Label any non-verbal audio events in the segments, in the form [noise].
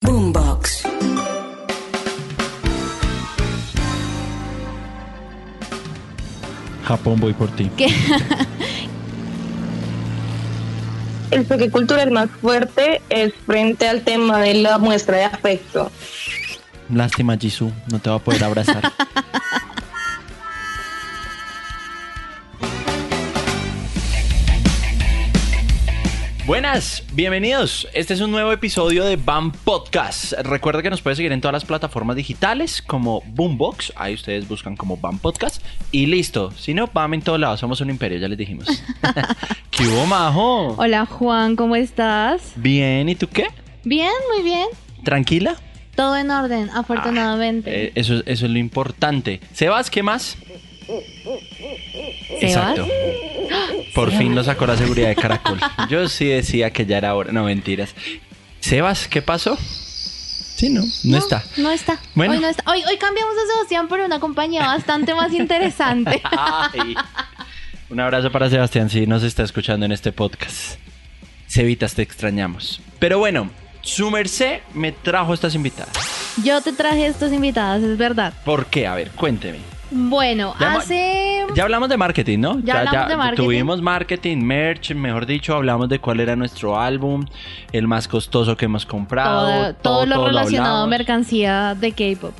Boombox. Japón, voy por ti. [laughs] El choque cultural más fuerte es frente al tema de la muestra de afecto. Lástima, Jisoo, no te va a poder abrazar. [laughs] Buenas, bienvenidos. Este es un nuevo episodio de BAM Podcast. Recuerda que nos puedes seguir en todas las plataformas digitales como Boombox. Ahí ustedes buscan como BAM Podcast. Y listo. Si no, BAM en todos lados. Somos un imperio, ya les dijimos. [laughs] ¿Qué hubo, majo? Hola Juan, ¿cómo estás? Bien, ¿y tú qué? Bien, muy bien. ¿Tranquila? Todo en orden, afortunadamente. Eh, eso, eso es lo importante. Sebas, ¿qué más? ¿Sebas? Por fin lo sacó la seguridad de Caracol. Yo sí decía que ya era hora. No, mentiras. Sebas, ¿qué pasó? Sí, no, no, está. No está. Bueno. Hoy, no está. Hoy, hoy cambiamos a Sebastián por una compañía bastante más interesante. [laughs] Ay. Un abrazo para Sebastián, si nos está escuchando en este podcast. Cevitas, te extrañamos. Pero bueno, su merced me trajo estas invitadas. Yo te traje estas invitadas, es verdad. ¿Por qué? A ver, cuénteme. Bueno, Ya hace... Ya hablamos de marketing, ¿no? Ya hablamos de marketing. Tuvimos marketing, merch, mejor dicho, hablamos de cuál era nuestro álbum, el más costoso que hemos comprado. todo, todo lo relacionado a mercancía de K-pop.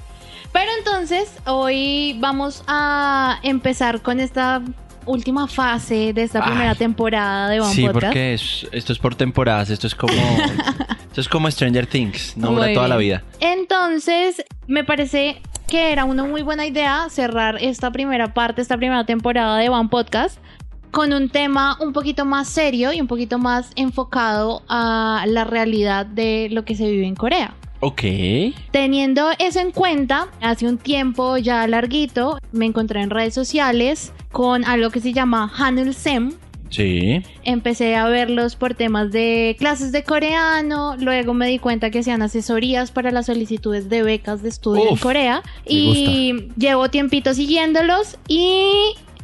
Pero entonces, hoy vamos a empezar con esta última fase de esta Ay. primera temporada de One Sí, Podcast. porque es- esto es por temporadas, esto es como [laughs] esto es como Stranger Things, no dura toda la vida. Entonces, me parece que era una muy buena idea cerrar esta primera parte, esta primera temporada de One Podcast con un tema un poquito más serio y un poquito más enfocado a la realidad de lo que se vive en Corea. Ok. Teniendo eso en cuenta, hace un tiempo ya larguito me encontré en redes sociales con algo que se llama Hanul Sem, Sí. empecé a verlos por temas de clases de coreano, luego me di cuenta que hacían asesorías para las solicitudes de becas de estudio en Corea y llevo tiempito siguiéndolos y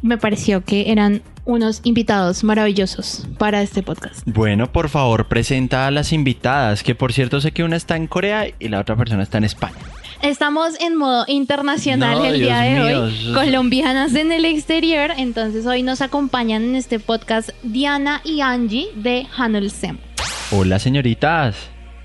me pareció que eran unos invitados maravillosos para este podcast. Bueno, por favor, presenta a las invitadas, que por cierto sé que una está en Corea y la otra persona está en España. Estamos en modo internacional No, el día Dios de mío, hoy, colombianas en el exterior, entonces hoy nos acompañan en este podcast Diana y Angie de Hanul Sem. Hola, señoritas.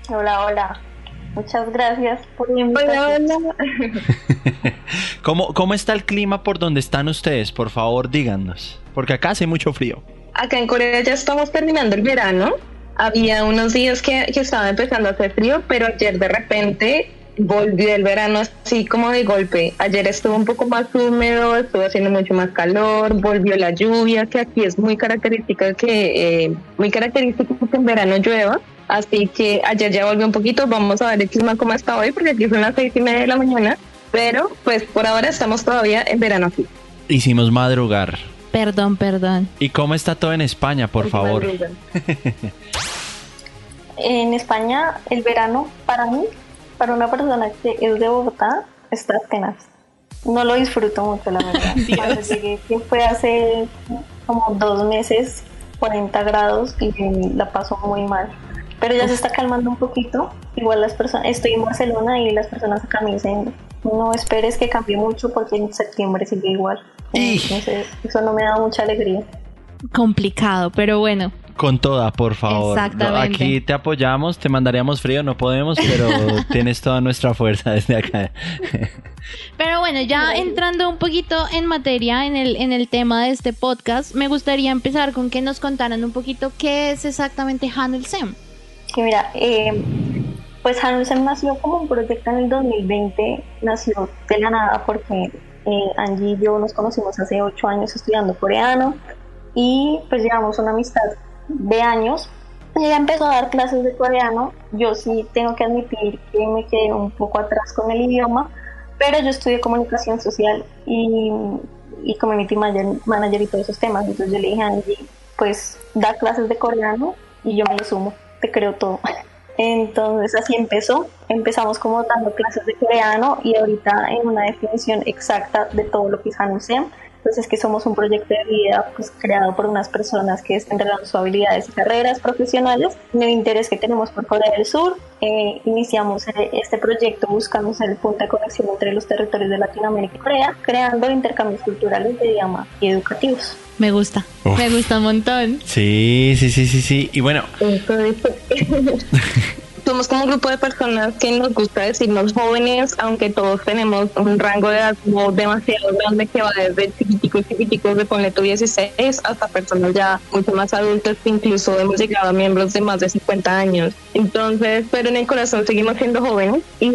Hola, hola. Muchas gracias por la Hola, invitación. hola. [laughs] ¿Cómo, ¿Cómo está el clima por donde están ustedes? Por favor, díganos. Porque acá hace mucho frío. Acá en Corea ya estamos terminando el verano. Había unos días que, que estaba empezando a hacer frío, pero ayer de repente volvió el verano así como de golpe. Ayer estuvo un poco más húmedo, estuvo haciendo mucho más calor, volvió la lluvia, que aquí es muy característica que eh, muy característico que en verano llueva. Así que ayer ya volvió un poquito. Vamos a ver el clima cómo está hoy, porque aquí son las seis y media de la mañana. Pero pues por ahora estamos todavía en verano aquí. Hicimos madrugar. Perdón, perdón. ¿Y cómo está todo en España, por favor? [laughs] En España, el verano, para mí, para una persona que es de Bogotá, está tenaz. No lo disfruto mucho, la verdad. [laughs] Cuando llegué, que fue hace como dos meses, 40 grados, y la paso muy mal. Pero ya se está calmando un poquito. Igual las personas, estoy en Barcelona y las personas acá me dicen, no esperes que cambie mucho porque en septiembre sigue igual. Entonces, eso no me da mucha alegría. Complicado, pero bueno. Con toda, por favor. Exactamente. Aquí te apoyamos, te mandaríamos frío, no podemos, pero [laughs] tienes toda nuestra fuerza desde acá. Pero bueno, ya entrando un poquito en materia en el, en el tema de este podcast, me gustaría empezar con que nos contaran un poquito qué es exactamente Hanul Sem. Que mira, eh, pues Hansen nació como un proyecto en el 2020, nació de la nada porque eh, Angie y yo nos conocimos hace ocho años estudiando coreano y pues llevamos una amistad de años, ella empezó a dar clases de coreano. Yo sí tengo que admitir que me quedé un poco atrás con el idioma, pero yo estudié comunicación social y, y community manager, y todos esos temas. Entonces yo le dije a Angie, pues da clases de coreano y yo me sumo, te creo todo. Entonces así empezó. Empezamos como dando clases de coreano y ahorita en una definición exacta de todo lo que es Hanusem pues es que somos un proyecto de vida pues, creado por unas personas que están entrenando sus habilidades y carreras profesionales. En el interés que tenemos por Corea del Sur, eh, iniciamos eh, este proyecto buscando ser el punto de conexión entre los territorios de Latinoamérica y Corea, creando intercambios culturales de idioma y educativos. Me gusta, me gusta un montón. Sí, sí, sí, sí, sí. Y bueno. [laughs] [laughs] somos como un grupo de personas que nos gusta decirnos jóvenes, aunque todos tenemos un rango de edad demasiado grande que va desde chiquiticos, chiquiticos de ponle tu 16 hasta personas ya mucho más adultas que incluso hemos llegado a miembros de más de 50 años. Entonces, pero en el corazón seguimos siendo jóvenes y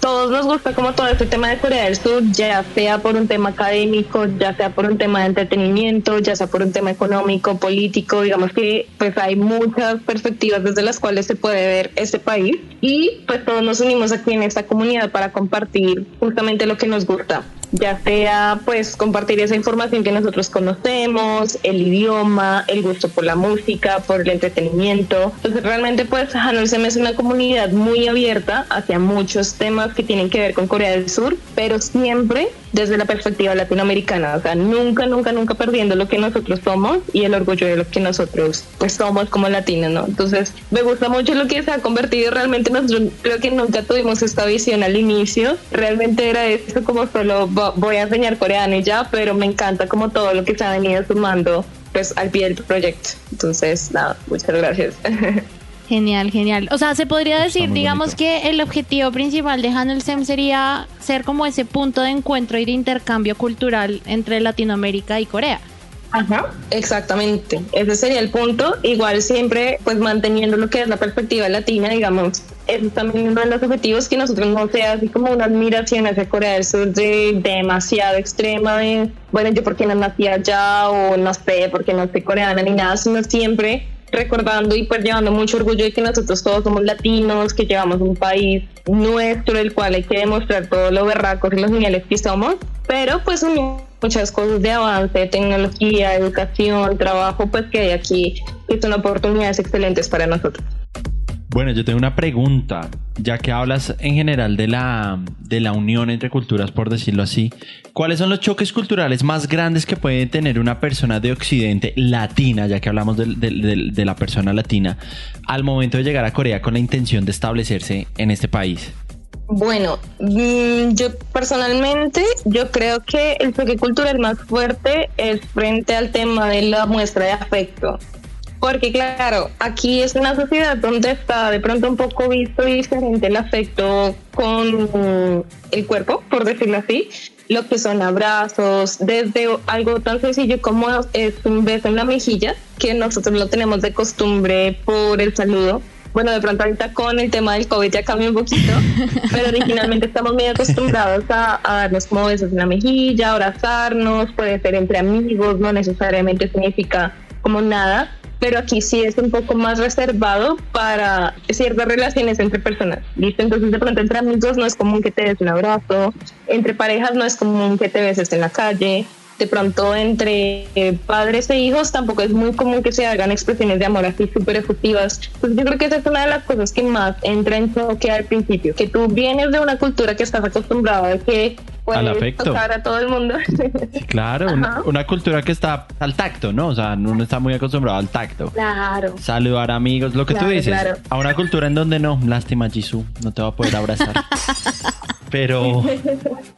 todos nos gusta como todo este tema de Corea del Sur, ya sea por un tema académico, ya sea por un tema de entretenimiento, ya sea por un tema económico, político, digamos que pues hay muchas perspectivas desde las cuales se puede ver este país y pues todos nos unimos aquí en esta comunidad para compartir justamente lo que nos gusta ya sea pues compartir esa información que nosotros conocemos, el idioma, el gusto por la música, por el entretenimiento. Entonces realmente pues Hanulsem es una comunidad muy abierta hacia muchos temas que tienen que ver con Corea del Sur, pero siempre desde la perspectiva latinoamericana, o sea, nunca, nunca, nunca perdiendo lo que nosotros somos y el orgullo de lo que nosotros pues somos como latinos, ¿no? Entonces me gusta mucho lo que se ha convertido, realmente nosotros creo que nunca tuvimos esta visión al inicio, realmente era esto como solo voy a enseñar coreano y ya, pero me encanta como todo lo que se ha venido sumando pues al pie del proyecto. Entonces, nada, muchas gracias. [laughs] Genial, genial. O sea, se podría decir, digamos que el objetivo principal de Hanel Sem sería ser como ese punto de encuentro y de intercambio cultural entre Latinoamérica y Corea. Ajá, exactamente. Ese sería el punto. Igual siempre, pues manteniendo lo que es la perspectiva latina, digamos, es también uno de los objetivos que nosotros no sea así como una admiración hacia Corea del Sur de, demasiado extrema de, bueno, yo porque no nací allá o no sé, porque no soy coreana ni nada, sino siempre recordando y pues llevando mucho orgullo de que nosotros todos somos latinos, que llevamos un país nuestro, el cual hay que demostrar todo lo berracos y los geniales que somos, pero pues muchas cosas de avance, tecnología, educación, trabajo, pues que hay aquí, que son oportunidades excelentes para nosotros. Bueno, yo tengo una pregunta, ya que hablas en general de la, de la unión entre culturas, por decirlo así. ¿Cuáles son los choques culturales más grandes que puede tener una persona de Occidente latina, ya que hablamos de, de la persona latina, al momento de llegar a Corea con la intención de establecerse en este país? Bueno, mm, yo personalmente, yo creo que el choque cultural más fuerte es frente al tema de la muestra de afecto. Porque claro, aquí es una sociedad donde está de pronto un poco visto diferente el afecto con el cuerpo, por decirlo así, lo que son abrazos, desde algo tan sencillo como es un beso en la mejilla, que nosotros lo tenemos de costumbre por el saludo. Bueno, de pronto ahorita con el tema del COVID ya cambia un poquito, [laughs] pero originalmente estamos muy acostumbrados a, a darnos como besos en la mejilla, abrazarnos, puede ser entre amigos, no necesariamente significa como nada, pero aquí sí es un poco más reservado para ciertas relaciones entre personas. ¿Listo? Entonces, de pronto, entre amigos no es común que te des un abrazo, entre parejas no es común que te beses en la calle, de pronto entre eh, padres e hijos tampoco es muy común que se hagan expresiones de amor así súper efusivas. Pues yo creo que esa es una de las cosas que más entra en choque al principio, que tú vienes de una cultura que estás acostumbrado a que puedes afecto. tocar a todo el mundo. [laughs] claro, una, cultura que está al tacto, ¿no? O sea, uno está muy acostumbrado al tacto. Claro. Saludar amigos, lo que tú dices. A una cultura en donde no, lástima Jisoo, no te va a poder abrazar. [laughs] pero,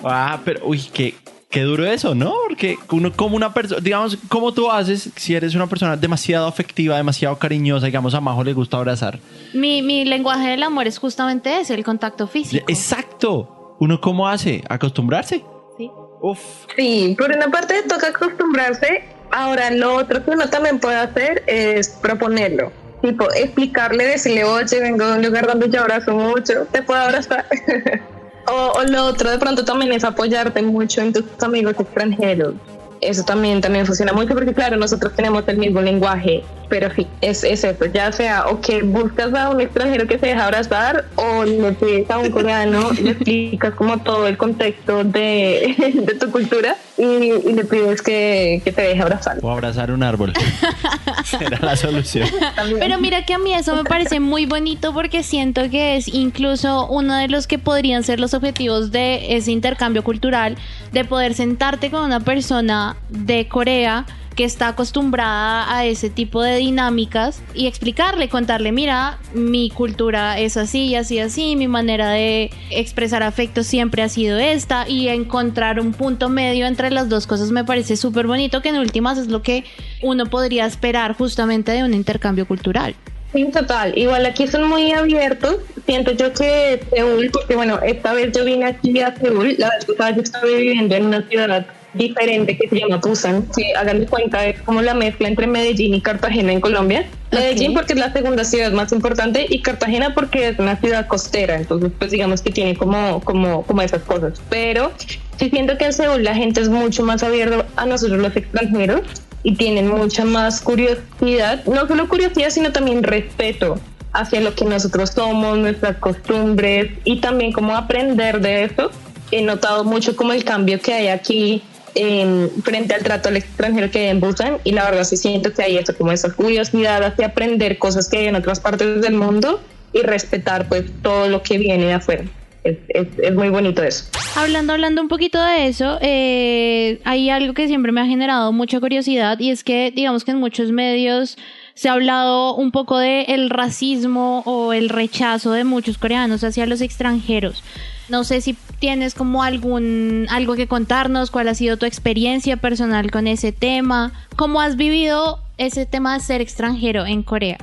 ah, pero, uy, qué, qué duro eso, ¿no? Porque uno como una persona, digamos, ¿cómo tú haces si eres una persona demasiado afectiva, demasiado cariñosa, digamos, a Majo le gusta abrazar? Mi, mi lenguaje del amor es justamente ese, el contacto físico. Exacto. ¿Uno cómo hace? ¿Acostumbrarse? Sí. Uf. Sí, por una parte toca acostumbrarse. Ahora, lo otro que uno también puede hacer es proponerlo. Tipo, explicarle, decirle, oye, vengo de un lugar donde yo abrazo mucho, te puedo abrazar. [laughs] O, lo otro de pronto también es apoyarte mucho en tus amigos extranjeros. Eso también, también funciona mucho porque claro, nosotros tenemos el mismo lenguaje pero sí, es, es eso, ya sea o que buscas a un extranjero que se deja abrazar o le pides a un coreano, [laughs] le explicas como todo el contexto de, [laughs] de tu cultura y, y le pides que, que te deje abrazar. O abrazar un árbol. [laughs] Será la solución. También. Pero mira que a mí eso me parece muy bonito porque siento que es incluso uno de los que podrían ser los objetivos de ese intercambio cultural, de poder sentarte con una persona de Corea que está acostumbrada a ese tipo de dinámicas y explicarle, contarle, mira, mi cultura es así y así, así, mi manera de expresar afecto siempre ha sido esta y encontrar un punto medio entre las dos cosas me parece súper bonito, que en últimas es lo que uno podría esperar justamente de un intercambio cultural. Sí, total. Igual aquí son muy abiertos. Siento yo que Seúl, porque bueno, esta vez yo vine aquí a Seúl, la pasada yo estaba viviendo en una ciudad diferente que se llama Busan, que hagan de cuenta es como la mezcla entre Medellín y Cartagena en Colombia. Medellín porque es la segunda ciudad más importante y Cartagena porque es una ciudad costera, entonces pues digamos que tiene como, como, como esas cosas. Pero sí siento que en Seúl la gente es mucho más abierta a nosotros los extranjeros y tienen mucha más curiosidad, no solo curiosidad, sino también respeto hacia lo que nosotros somos, nuestras costumbres y también como aprender de eso. He notado mucho como el cambio que hay aquí eh, frente al trato al extranjero que en Busan y la verdad sí siento que hay eso, como esa curiosidad hacia aprender cosas que hay en otras partes del mundo y respetar pues todo lo que viene de afuera. Es, es, es muy bonito eso. Hablando, hablando un poquito de eso, eh, hay algo que siempre me ha generado mucha curiosidad y es que digamos que en muchos medios se ha hablado un poco de el racismo o el rechazo de muchos coreanos hacia los extranjeros. No sé si tienes como algún algo que contarnos, cuál ha sido tu experiencia personal con ese tema, cómo has vivido ese tema de ser extranjero en Corea.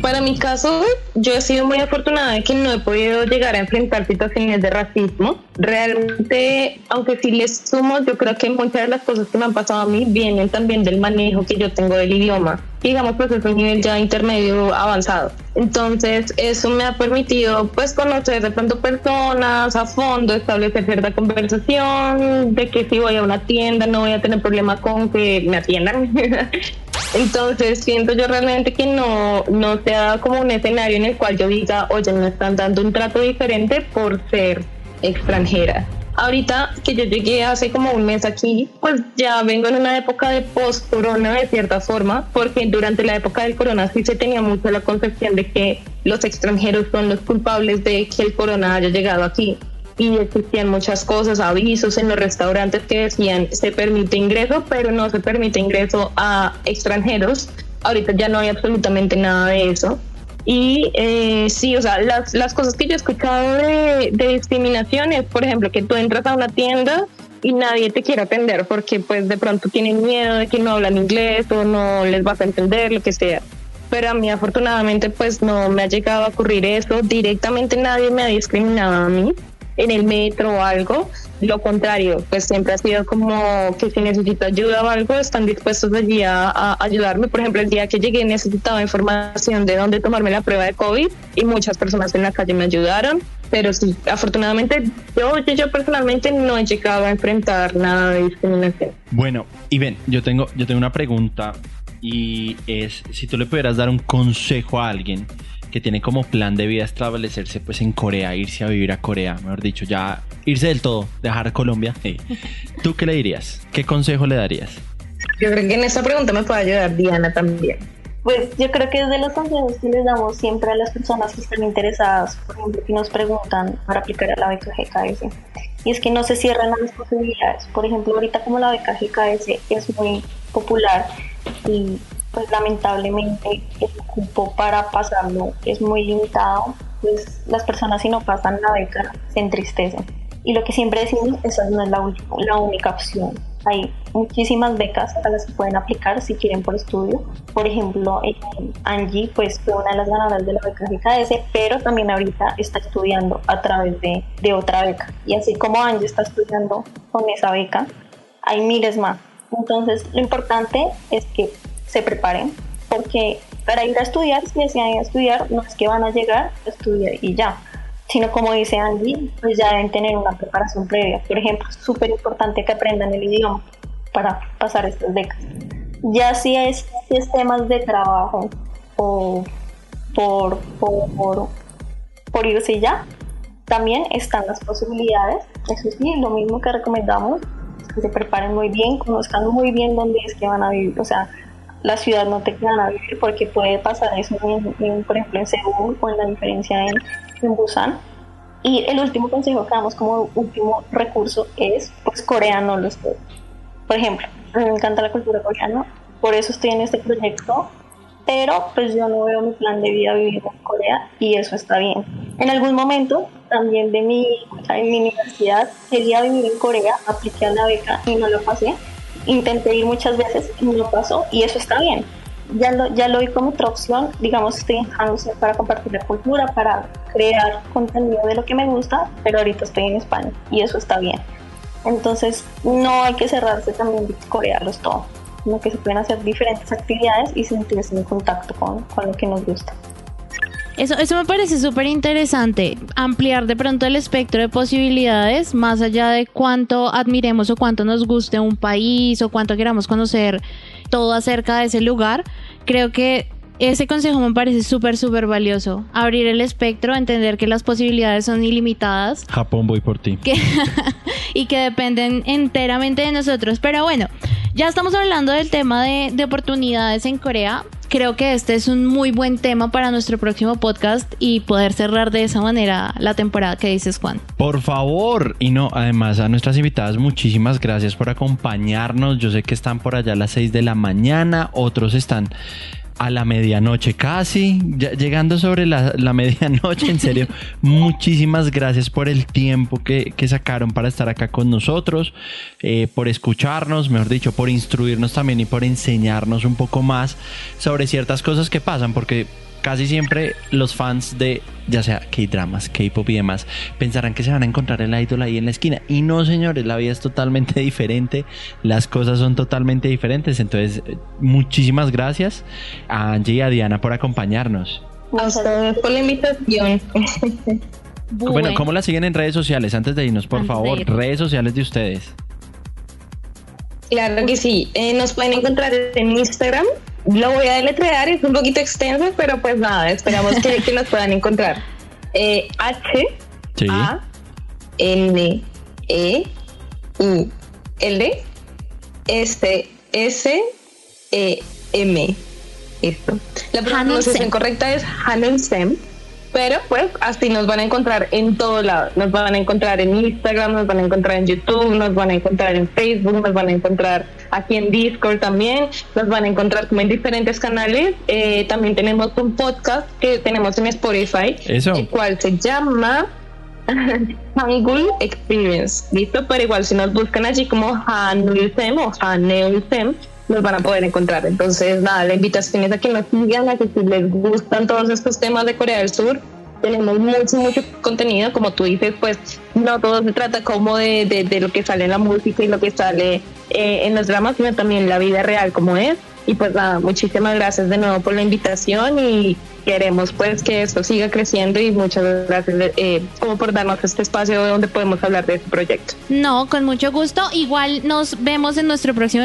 Para mi caso, yo he sido muy afortunada de que no he podido llegar a enfrentar situaciones de racismo. Realmente, aunque sí les sumo, yo creo que muchas de las cosas que me han pasado a mí vienen también del manejo que yo tengo del idioma. Digamos, pues es un nivel ya intermedio avanzado. Entonces, eso me ha permitido, pues, conocer de pronto personas a fondo, establecer cierta conversación, de que si voy a una tienda no voy a tener problema con que me atiendan. [laughs] Entonces siento yo realmente que no, no se ha dado como un escenario en el cual yo diga, oye, me están dando un trato diferente por ser extranjera. Ahorita que yo llegué hace como un mes aquí, pues ya vengo en una época de post-corona de cierta forma, porque durante la época del corona sí se tenía mucho la concepción de que los extranjeros son los culpables de que el corona haya llegado aquí y existían muchas cosas, avisos en los restaurantes que decían se permite ingreso, pero no se permite ingreso a extranjeros. Ahorita ya no hay absolutamente nada de eso. Y eh, sí, o sea, las, las cosas que yo he escuchado de, de discriminación es, por ejemplo, que tú entras a una tienda y nadie te quiere atender porque pues de pronto tienen miedo de que no hablan inglés o no les vas a entender, lo que sea. Pero a mí afortunadamente pues no me ha llegado a ocurrir eso. Directamente nadie me ha discriminado a mí en el metro o algo. Lo contrario, pues siempre ha sido como que si necesito ayuda o algo, están dispuestos allí a, a, ayudarme. Por ejemplo, el día que llegué necesitaba información de dónde tomarme la prueba de COVID y muchas personas en la calle me ayudaron. Pero sí, afortunadamente yo, yo, yo personalmente no he llegado a enfrentar nada de discriminación. Bueno, y ven, yo tengo, yo tengo una pregunta y es si tú le pudieras dar un consejo a alguien que tiene como plan de vida establecerse pues en Corea, irse a vivir a Corea, mejor dicho, ya irse del todo, dejar Colombia. Sí. ¿Tú qué le dirías? ¿Qué consejo le darías? Yo creo que en esa pregunta me puede ayudar Diana también. Pues yo creo que es de los consejos que les damos siempre a las personas que están interesadas, por ejemplo, que nos preguntan para aplicar a la beca GKS. Y es que no se cierran las posibilidades. Por ejemplo, ahorita como la beca GKS es muy popular y pues lamentablemente el cupo para pasarlo es muy limitado, pues las personas si no pasan la beca se entristecen. Y lo que siempre decimos, esa no es la, la única opción. Hay muchísimas becas a las que pueden aplicar si quieren por estudio. Por ejemplo, Angie pues, fue una de las ganadoras de la beca GKS, pero también ahorita está estudiando a través de, de otra beca. Y así como Angie está estudiando con esa beca, hay miles más. Entonces, lo importante es que se preparen, porque para ir a estudiar, si desean ir a estudiar, no es que van a llegar a estudiar y ya, sino como dice Andy, pues ya deben tener una preparación previa. Por ejemplo, es súper importante que aprendan el idioma para pasar estas becas. Ya si es, si es temas de trabajo o por, por, por, por irse ya, también están las posibilidades. Eso sí, lo mismo que recomendamos, que se preparen muy bien, conozcan muy bien dónde es que van a vivir. O sea, la ciudad no te quedan a vivir porque puede pasar eso, en, en, por ejemplo, en Seúl o en la diferencia en, en Busan. Y el último consejo que damos como último recurso es, pues, coreano los Por ejemplo, a mí me encanta la cultura coreana, por eso estoy en este proyecto, pero pues yo no veo mi plan de vida vivir en Corea y eso está bien. En algún momento también de mi, en mi universidad quería vivir en Corea, apliqué a la beca y no lo pasé. Intenté ir muchas veces y no pasó y eso está bien. Ya lo, ya lo vi como otra opción, digamos estoy en Hansen para compartir la cultura, para crear contenido de lo que me gusta, pero ahorita estoy en España y eso está bien. Entonces no hay que cerrarse también de corearlos todo sino que se pueden hacer diferentes actividades y sentirse en contacto con, con lo que nos gusta. Eso, eso me parece súper interesante, ampliar de pronto el espectro de posibilidades, más allá de cuánto admiremos o cuánto nos guste un país o cuánto queramos conocer todo acerca de ese lugar. Creo que ese consejo me parece súper, súper valioso. Abrir el espectro, entender que las posibilidades son ilimitadas. Japón, voy por ti. [laughs] Que y que dependen enteramente de nosotros. Pero bueno, ya estamos hablando del tema de, de, oportunidades en Corea. Creo que este es un muy buen tema para nuestro próximo podcast y poder cerrar de esa manera la temporada que dices, Juan. Por favor. Y no, además a nuestras invitadas, muchísimas gracias por acompañarnos. Yo sé que están por allá a las 6 de la mañana, otros están a la medianoche casi, llegando sobre la, la, [laughs] medianoche, en serio, muchísimas gracias por el tiempo que, que sacaron para estar acá con nosotros, eh, por escucharnos, mejor dicho, por instruirnos también y por enseñarnos un poco más sobre ciertas cosas que pasan, porque casi siempre los fans de ya sea K-dramas, K-pop y demás pensarán que se van a encontrar el idol ahí en la esquina. Y no, señores, la vida es totalmente [laughs] diferente, las cosas son totalmente diferentes. Entonces, muchísimas gracias a Angie y a Diana por acompañarnos. A ustedes por la invitación. [laughs] Bueno, bueno, ¿cómo la siguen en redes sociales? Antes de irnos, por Antes favor, redes sociales de ustedes. Claro que sí. Eh, nos pueden encontrar en Instagram lo voy a deletrear, es un poquito extenso, pero pues nada, esperamos que, que nos puedan encontrar. Eh, H sí. A N E U L S S E M. Esto. La pronunciación correcta es Hanelsem. Pero pues así nos van a encontrar en todo lado. Nos van a encontrar en Instagram, nos van a encontrar en YouTube, nos van a encontrar en Facebook, nos van a encontrar aquí en Discord también, nos van a encontrar como en diferentes canales. Eh, también tenemos un podcast que tenemos en Spotify, Eso. el cual se llama [laughs] Hangul Experience. ¿Listo? Pero igual si nos buscan allí como Hanulsem o Hanulsem, nos van a poder encontrar. Entonces, nada, la invitación es a que nos sigan, a que si les gustan todos estos temas de Corea del Sur, tenemos mucho, mucho contenido, como tú dices, pues no todo se trata como de, de, de lo que sale en la música y lo que sale eh, en los dramas, sino también la vida real como es. Y pues nada, muchísimas gracias de nuevo por la invitación y queremos pues que esto siga creciendo y muchas gracias eh, como por darnos este espacio donde podemos hablar de este proyecto. No, con mucho gusto. Igual nos vemos en nuestro próximo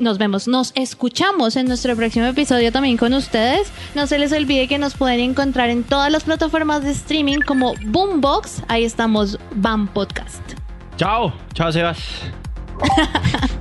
nos vemos, nos escuchamos en nuestro próximo episodio también con ustedes. No se les olvide que nos pueden encontrar en todas las plataformas de streaming como Boombox. Ahí estamos, BAM Podcast. Chao, chao Sebas. [laughs]